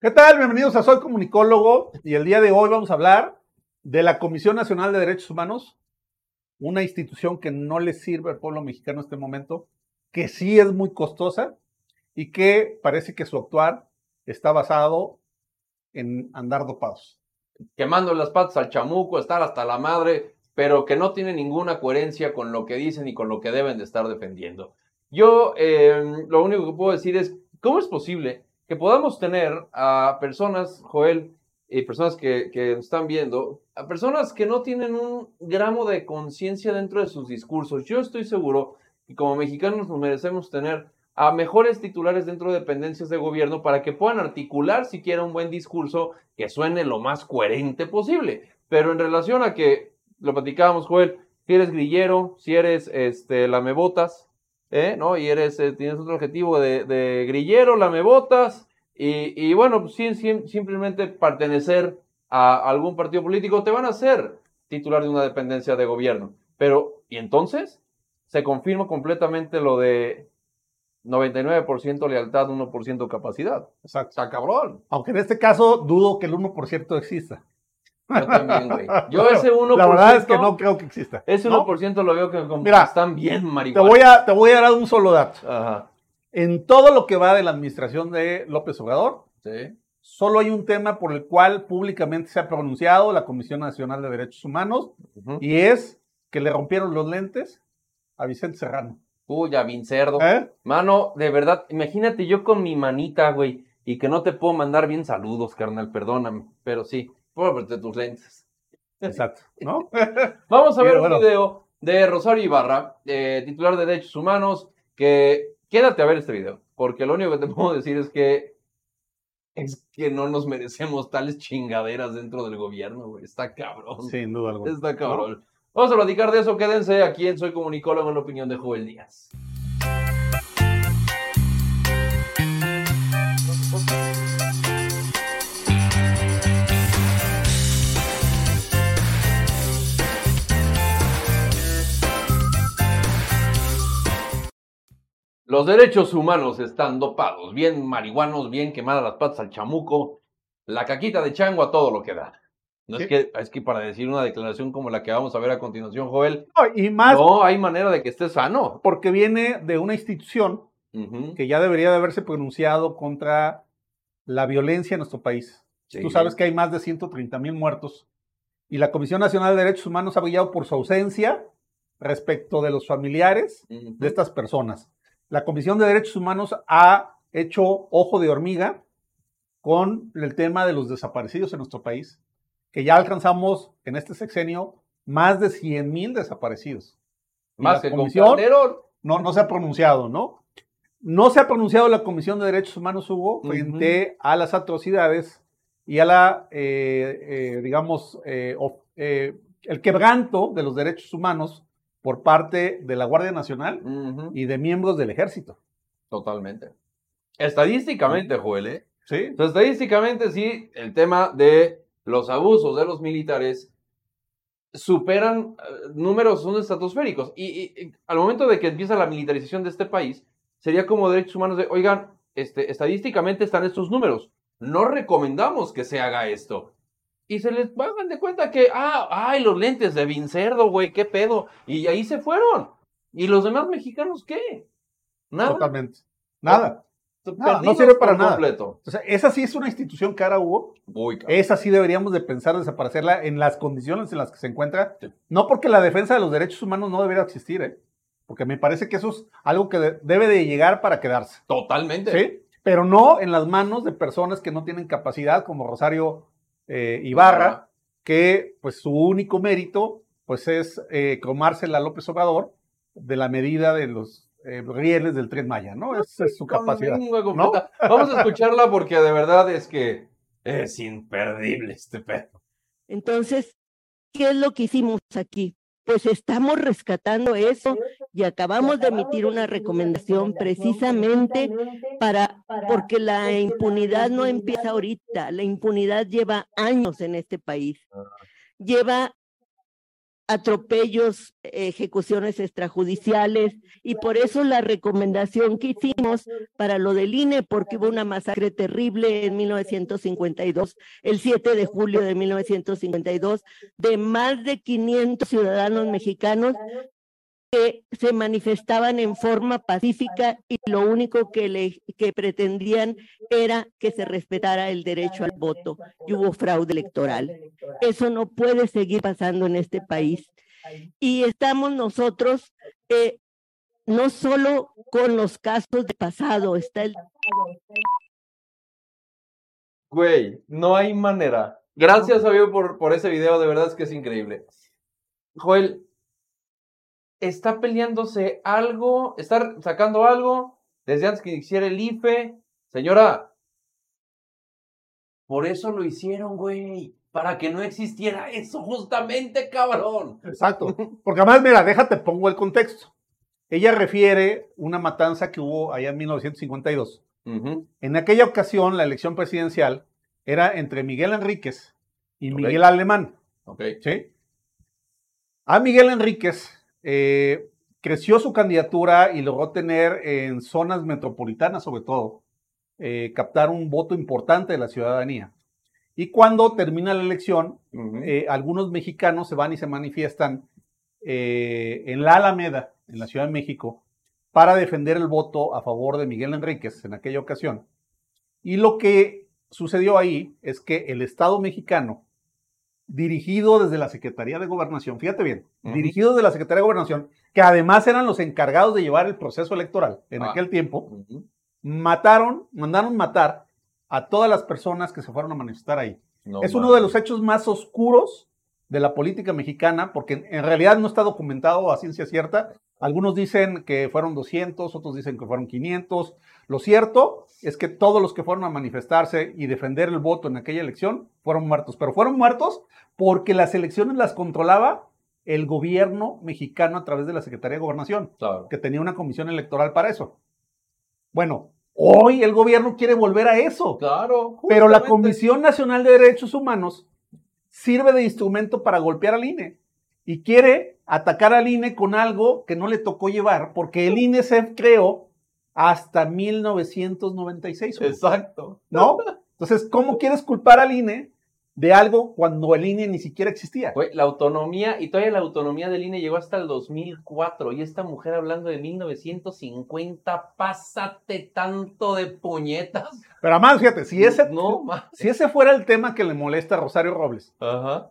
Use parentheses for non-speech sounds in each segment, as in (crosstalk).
¿Qué tal? Bienvenidos a Soy Comunicólogo y el día de hoy vamos a hablar de la Comisión Nacional de Derechos Humanos, una institución que no le sirve al pueblo mexicano en este momento, que sí es muy costosa y que parece que su actuar está basado en andar dopados. Quemando las patas al chamuco, estar hasta la madre, pero que no tiene ninguna coherencia con lo que dicen y con lo que deben de estar defendiendo. Yo eh, lo único que puedo decir es, ¿cómo es posible que podamos tener a personas, Joel, y personas que, nos están viendo, a personas que no tienen un gramo de conciencia dentro de sus discursos. Yo estoy seguro que como mexicanos nos merecemos tener a mejores titulares dentro de dependencias de gobierno para que puedan articular siquiera un buen discurso que suene lo más coherente posible. Pero en relación a que, lo platicábamos, Joel, si eres grillero, si eres este, lamebotas, ¿eh? ¿no? Y eres, eh, tienes otro objetivo de, de grillero, lamebotas, y, y bueno, pues, sí, sí, simplemente pertenecer a algún partido político, te van a hacer titular de una dependencia de gobierno. Pero, ¿y entonces? Se confirma completamente lo de 99% lealtad, 1% capacidad. Exacto. Está cabrón. Aunque en este caso dudo que el 1% exista. Yo también, güey. Yo (laughs) ese 1%. La verdad es que no creo que exista. Ese ¿no? 1% lo veo que como Mira, están bien Te marihuana. voy, a, te voy a dar un solo dato. Ajá. En todo lo que va de la administración de López Obrador, Sí. solo hay un tema por el cual públicamente se ha pronunciado la Comisión Nacional de Derechos Humanos y es que le rompieron los lentes a Vicente Serrano. Uy, a Vincerdo. ¿Eh? Mano, de verdad, imagínate yo con mi manita, güey, y que no te puedo mandar bien saludos, carnal, perdóname, pero sí, póngate tus lentes. Exacto, ¿no? (laughs) Vamos a ver Pero un bueno. video de Rosario Ibarra, eh, titular de Derechos Humanos, que quédate a ver este video, porque lo único que te (laughs) puedo decir es que es que no nos merecemos tales chingaderas dentro del gobierno, güey, está cabrón. Sin duda alguna. Está cabrón. Vamos a platicar de eso, quédense aquí en Soy Comunicólogo en la opinión de Joel Díaz. Los derechos humanos están dopados, bien marihuanos, bien quemadas las patas al chamuco, la caquita de chango a todo lo que da. No es, que, es que para decir una declaración como la que vamos a ver a continuación, Joel, No, y más no hay manera de que esté sano. porque viene de una institución que ya debería de haberse pronunciado contra la violencia en nuestro país. Sí. Tú sabes que hay más de 130 mil muertos y la Comisión Nacional de Derechos Humanos ha brillado por su ausencia respecto de los familiares de estas personas. La Comisión de Derechos Humanos ha hecho ojo de hormiga con el tema de los desaparecidos en nuestro país, que ya alcanzamos en este sexenio más de 100 mil desaparecidos. Más la que comisión no, no se ha pronunciado, ¿no? No se ha pronunciado la Comisión de Derechos Humanos, Hugo, frente a las atrocidades y a la, eh, eh, digamos, eh, el quebranto de los derechos humanos por parte de la Guardia Nacional y de miembros del ejército. Totalmente. Estadísticamente, Joel, ¿eh? ¿Sí? Entonces, estadísticamente, sí, el tema de los abusos de los militares superan eh, números son estratosféricos. Y, y- y al momento de que empieza la militarización de este país, sería como derechos humanos de, oigan, este, estadísticamente están estos números. No recomendamos que se haga esto. Y se les pagan de cuenta que, ah, ay, los lentes de Vincerdo, güey, qué pedo. Y ahí se fueron. ¿Y los demás mexicanos qué? Nada. Totalmente. Nada. nada, no sirve para nada. completo. O sea, esa sí es una institución cara, Hugo. Uy, cabrón. Esa sí deberíamos de pensar desaparecerla en las condiciones en las que se encuentra. Sí. No porque la defensa de los derechos humanos no debería existir, ¿eh? Porque me parece que eso es algo que de- debe de llegar para quedarse. Totalmente. ¿Sí? Pero no en las manos de personas que no tienen capacidad, como Rosario eh, Ibarra, que pues su único mérito pues es eh, cromársela a López Obrador de la medida de los eh, rieles del Tren Maya, ¿no? Esa es su capacidad. Vamos a escucharla porque de verdad es que es imperdible este pedo. Entonces, ¿qué es lo que hicimos aquí? Pues estamos rescatando eso y acabamos de emitir una recomendación precisamente para, porque la impunidad no empieza ahorita, la impunidad lleva años en este país. Lleva atropellos, ejecuciones extrajudiciales y por eso la recomendación que hicimos para lo del INE, porque hubo una masacre terrible en 1952, el 7 de julio de 1952, de más de 500 ciudadanos mexicanos que se manifestaban en forma pacífica y lo único que, le, que pretendían era que se respetara el derecho al voto y hubo fraude electoral. Eso no puede seguir pasando en este país. Y estamos nosotros eh, no solo con los casos de pasado, está el... Güey, no hay manera. Gracias, amigo, por, por ese video, de verdad es que es increíble. Joel, está peleándose algo, está sacando algo desde antes que hiciera el IFE. Señora, por eso lo hicieron, güey. Para que no existiera eso, justamente, cabrón. Exacto. Porque además, mira, déjate, pongo el contexto. Ella refiere una matanza que hubo allá en 1952. En aquella ocasión, la elección presidencial era entre Miguel Enríquez y Miguel Alemán. ¿Sí? A Miguel Enríquez eh, creció su candidatura y logró tener en zonas metropolitanas, sobre todo, eh, captar un voto importante de la ciudadanía. Y cuando termina la elección, eh, algunos mexicanos se van y se manifiestan en la Alameda, en la Ciudad de México, para defender el voto a favor de Miguel Enríquez en aquella ocasión. Y lo que sucedió ahí es que el Estado mexicano dirigido desde la Secretaría de Gobernación, fíjate bien, dirigido desde la Secretaría de Gobernación, que además eran los encargados de llevar el proceso electoral en ah, aquel tiempo, mataron, mandaron matar a todas las personas que se fueron a manifestar ahí. es uno de los hechos más oscuros de la política mexicana, porque en realidad no está documentado a ciencia cierta. Algunos dicen que fueron 200, otros dicen que fueron 500. Lo cierto es que todos los que fueron a manifestarse y defender el voto en aquella elección fueron muertos, pero fueron muertos porque las elecciones las controlaba el gobierno mexicano a través de la Secretaría de Gobernación, que tenía una comisión electoral para eso. Bueno, hoy el gobierno quiere volver a eso. Claro. Pero la Comisión Nacional de Derechos Humanos sirve de instrumento para golpear al INE y quiere atacar al INE con algo que no le tocó llevar, porque el INE se creó hasta 1996. Exacto. ¿No? Entonces, ¿cómo quieres culpar al INE de algo cuando el INE ni siquiera existía. la autonomía, y todavía la autonomía del INE llegó hasta el 2004, y esta mujer hablando de 1950, pásate tanto de puñetas. Pero además, fíjate, si ese, si ese fuera el tema que le molesta a Rosario Robles,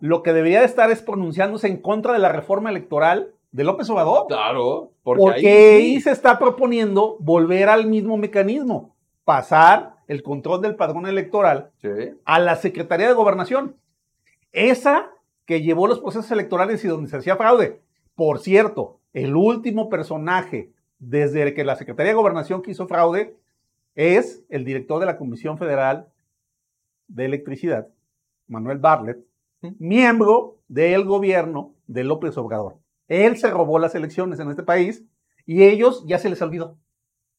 lo que debería de estar es pronunciándose en contra de la reforma electoral de López Obrador. Claro, porque, ahí, se está proponiendo volver al mismo mecanismo, pasar el control del padrón electoral a la Secretaría de Gobernación. Esa que llevó los procesos electorales y donde se hacía fraude. Por cierto, el último personaje desde que la Secretaría de Gobernación hizo fraude es el director de la Comisión Federal de Electricidad, Manuel Bartlett, miembro del gobierno de López Obrador. Él se robó las elecciones en este país y ellos ya se les olvidó,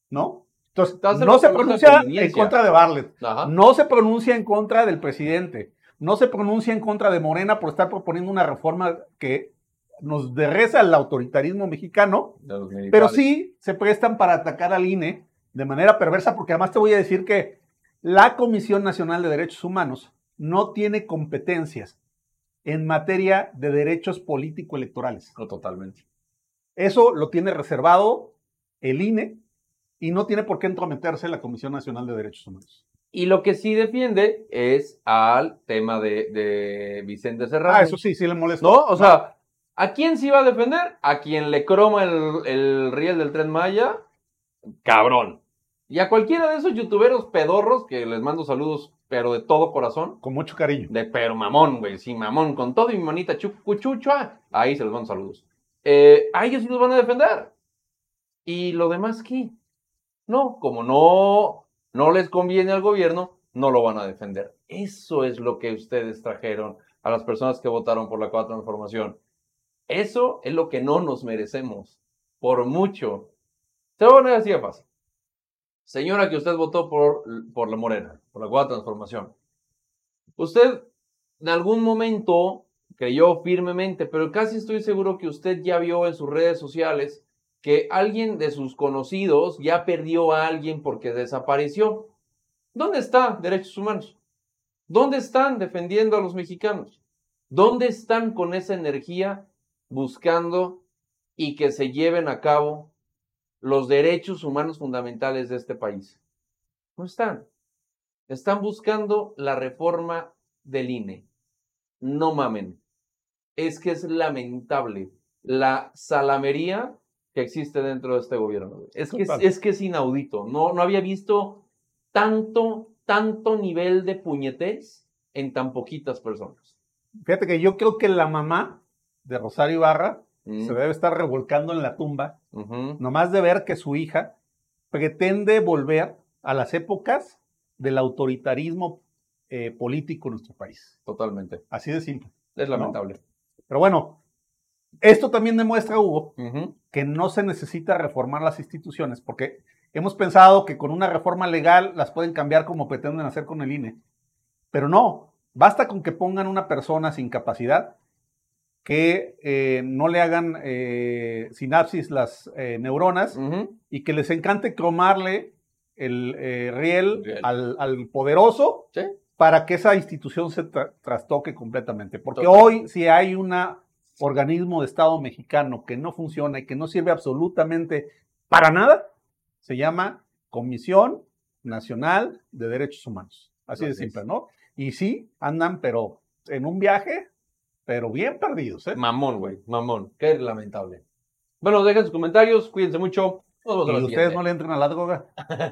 ¿no? Entonces, no se pronuncia en contra de Barlet, no se pronuncia en contra del presidente, no se pronuncia en contra de Morena por estar proponiendo una reforma que nos derreza al autoritarismo mexicano, pero sí se prestan para atacar al INE de manera perversa, porque además te voy a decir que la Comisión Nacional de Derechos Humanos no tiene competencias en materia de derechos político-electorales. No, totalmente. Eso lo tiene reservado el INE y no tiene por qué entrometerse la Comisión Nacional de Derechos Humanos. Y lo que sí defiende es al tema de, Vicente Serrano. Ah, eso sí, sí le molesta. ¿No? O sea, ¿a quién sí va a defender? A quien le croma el, el riel del Tren Maya, cabrón. Y a cualquiera de esos youtuberos pedorros, que les mando saludos, pero de todo corazón. Con mucho cariño. De pero mamón, güey, sí, mamón, con todo y mi manita chuchuchua. Ahí se les mando saludos. Eh, a ellos sí los van a defender. ¿Y lo demás qué? No, como no, no les conviene al gobierno, no lo van a defender. Eso es lo que ustedes trajeron a las personas que votaron por la cuarta transformación. Eso es lo que no nos merecemos, por mucho. Se va a poner así de fácil. Señora que usted votó por, por la Morena, por la cuarta transformación. Usted en algún momento creyó firmemente, pero casi estoy seguro que usted ya vio en sus redes sociales que alguien de sus conocidos ya perdió a alguien porque desapareció. ¿Dónde está derechos humanos? ¿Dónde están defendiendo a los mexicanos? ¿Dónde están con esa energía buscando y que se lleven a cabo los derechos humanos fundamentales de este país? No están. Están buscando la reforma del INE. No mamen. Es que es lamentable la salamería que existe dentro de este gobierno. Es que es, Total. es que es inaudito. No, no había visto tanto, tanto nivel de puñetez en tan poquitas personas. Fíjate que yo creo que la mamá de Rosario Ibarra Mm, se debe estar revolcando en la tumba, nomás de ver que su hija pretende volver a las épocas del autoritarismo eh, político en nuestro país. Totalmente. Así de simple. Es lamentable. Pero bueno, esto también demuestra, Hugo, que no se necesita reformar las instituciones, porque hemos pensado que con una reforma legal las pueden cambiar como pretenden hacer con el INE. Pero no, basta con que pongan una persona sin capacidad, que eh, no le hagan eh, sinapsis las eh, neuronas y que les encante cromarle el eh, riel Riel. al, al poderoso Sí. para que esa institución se tra- trastoque completamente. Porque hoy, si hay un organismo de Estado mexicano que no funciona y que no sirve absolutamente para nada, se llama Comisión Nacional de Derechos Humanos. Así de es. simple, ¿no? Y sí, andan, pero en un viaje, pero bien perdidos, ¿eh? Mamón, güey. Mamón. Qué lamentable. Bueno, dejen sus comentarios. Cuídense mucho. Nos vemos a la Y ustedes siguiente. no le entren a la droga. (laughs)